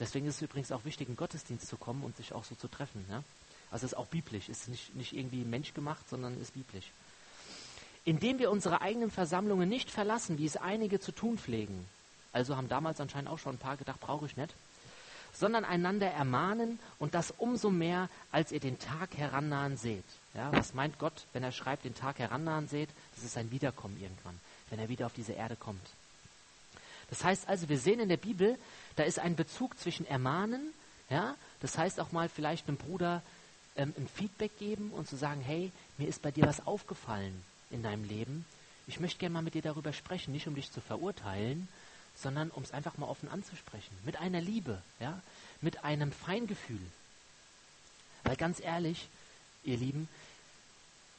Deswegen ist es übrigens auch wichtig, in Gottesdienst zu kommen und sich auch so zu treffen. Ja? Also es ist auch biblisch, ist nicht, nicht irgendwie menschgemacht, sondern ist biblisch. Indem wir unsere eigenen Versammlungen nicht verlassen, wie es einige zu tun pflegen. Also haben damals anscheinend auch schon ein paar gedacht, brauche ich nicht. Sondern einander ermahnen und das umso mehr, als ihr den Tag herannahen seht. Ja, was meint Gott, wenn er schreibt, den Tag herannahen seht? Das ist sein Wiederkommen irgendwann, wenn er wieder auf diese Erde kommt. Das heißt also, wir sehen in der Bibel, da ist ein Bezug zwischen Ermahnen, ja, das heißt auch mal vielleicht einem Bruder ähm, ein Feedback geben und zu sagen, hey, mir ist bei dir was aufgefallen in deinem Leben. Ich möchte gerne mal mit dir darüber sprechen, nicht um dich zu verurteilen, sondern um es einfach mal offen anzusprechen. Mit einer Liebe, ja, mit einem Feingefühl. Weil ganz ehrlich, ihr Lieben,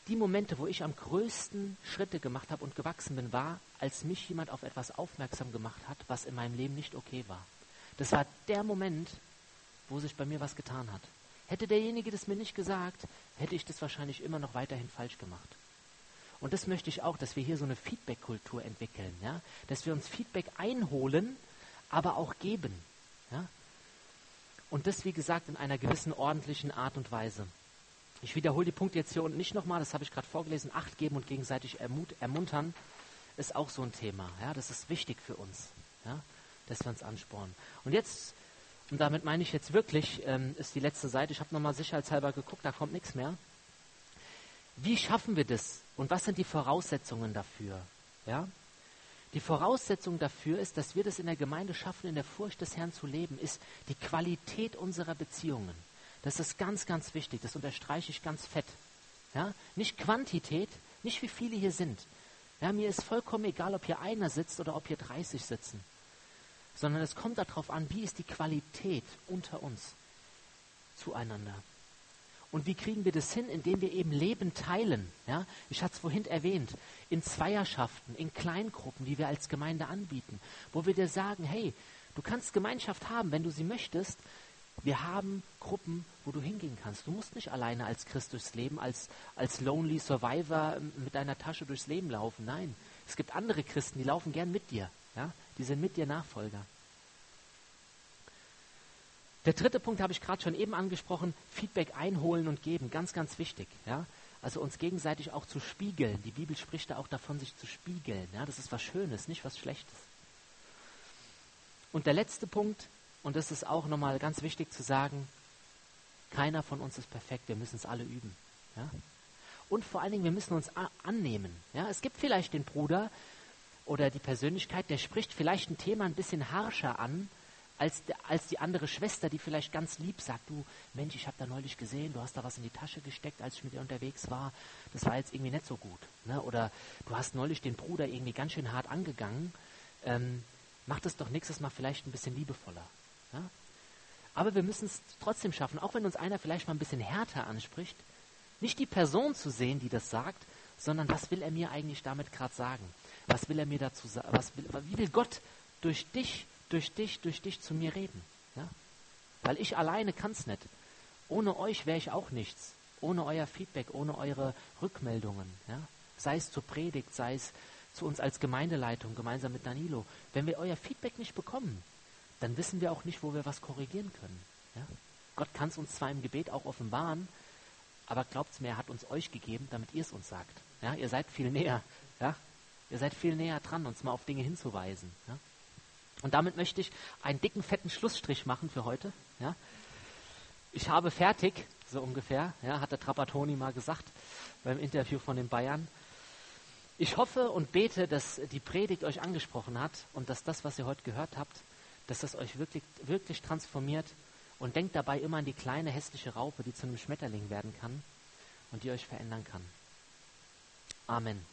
die Momente, wo ich am größten Schritte gemacht habe und gewachsen bin, war, als mich jemand auf etwas aufmerksam gemacht hat, was in meinem Leben nicht okay war. Das war der Moment, wo sich bei mir was getan hat. Hätte derjenige das mir nicht gesagt, hätte ich das wahrscheinlich immer noch weiterhin falsch gemacht. Und das möchte ich auch, dass wir hier so eine Feedback-Kultur entwickeln, ja? dass wir uns Feedback einholen, aber auch geben. Ja? Und das, wie gesagt, in einer gewissen ordentlichen Art und Weise. Ich wiederhole die Punkte jetzt hier unten nicht nochmal, das habe ich gerade vorgelesen. Acht geben und gegenseitig ermut ermuntern ist auch so ein Thema. Ja, das ist wichtig für uns, ja, dass wir uns anspornen. Und jetzt, und damit meine ich jetzt wirklich, ähm, ist die letzte Seite, ich habe nochmal sicherheitshalber geguckt, da kommt nichts mehr. Wie schaffen wir das und was sind die Voraussetzungen dafür? Ja? Die Voraussetzung dafür ist, dass wir das in der Gemeinde schaffen, in der Furcht des Herrn zu leben, ist die Qualität unserer Beziehungen. Das ist ganz, ganz wichtig. Das unterstreiche ich ganz fett. Ja? Nicht Quantität, nicht wie viele hier sind. Ja, mir ist vollkommen egal, ob hier einer sitzt oder ob hier 30 sitzen. Sondern es kommt darauf an, wie ist die Qualität unter uns zueinander. Und wie kriegen wir das hin, indem wir eben Leben teilen? Ja? Ich hatte es vorhin erwähnt, in Zweierschaften, in Kleingruppen, die wir als Gemeinde anbieten, wo wir dir sagen, hey, du kannst Gemeinschaft haben, wenn du sie möchtest, Wir haben Gruppen, wo du hingehen kannst. Du musst nicht alleine als Christ durchs Leben, als, als Lonely Survivor mit deiner Tasche durchs Leben laufen. Nein, es gibt andere Christen, die laufen gern mit dir. Ja? Die sind mit dir Nachfolger. Der dritte Punkt habe ich gerade schon eben angesprochen, Feedback einholen und geben, ganz, ganz wichtig. Ja? Also uns gegenseitig auch zu spiegeln. Die Bibel spricht da auch davon, sich zu spiegeln. Ja? Das ist was Schönes, nicht was Schlechtes. Und der letzte Punkt, und das ist auch nochmal ganz wichtig zu sagen, keiner von uns ist perfekt, wir müssen es alle üben. Ja? Und vor allen Dingen, wir müssen uns annehmen. Ja? Es gibt vielleicht den Bruder oder die Persönlichkeit, der spricht vielleicht ein Thema ein bisschen harscher an, als, als die andere Schwester, die vielleicht ganz lieb sagt, du Mensch, ich habe da neulich gesehen, du hast da was in die Tasche gesteckt, als ich mit dir unterwegs war, das war jetzt irgendwie nicht so gut. Ne? Oder du hast neulich den Bruder irgendwie ganz schön hart angegangen, ähm, mach das doch nächstes Mal vielleicht ein bisschen liebevoller. Ja? Aber wir müssen es trotzdem schaffen, auch wenn uns einer vielleicht mal ein bisschen härter anspricht, nicht die Person zu sehen, die das sagt, sondern was will er mir eigentlich damit gerade sagen? Was will er mir dazu sagen? Wie will Gott durch dich durch dich, durch dich zu mir reden. Ja? Weil ich alleine kann es nicht. Ohne euch wäre ich auch nichts. Ohne euer Feedback, ohne eure Rückmeldungen. Ja? Sei es zur Predigt, sei es zu uns als Gemeindeleitung, gemeinsam mit Danilo. Wenn wir euer Feedback nicht bekommen, dann wissen wir auch nicht, wo wir was korrigieren können. Ja? Gott kann es uns zwar im Gebet auch offenbaren, aber glaubt's mir, er hat uns euch gegeben, damit ihr es uns sagt. Ja? Ihr seid viel näher. Ja? Ihr seid viel näher dran, uns mal auf Dinge hinzuweisen. Ja? Und damit möchte ich einen dicken, fetten Schlussstrich machen für heute. Ja. Ich habe fertig, so ungefähr, ja, hat der Trapattoni mal gesagt beim Interview von den Bayern. Ich hoffe und bete, dass die Predigt euch angesprochen hat und dass das, was ihr heute gehört habt, dass das euch wirklich, wirklich transformiert. Und denkt dabei immer an die kleine hässliche Raupe, die zu einem Schmetterling werden kann und die euch verändern kann. Amen.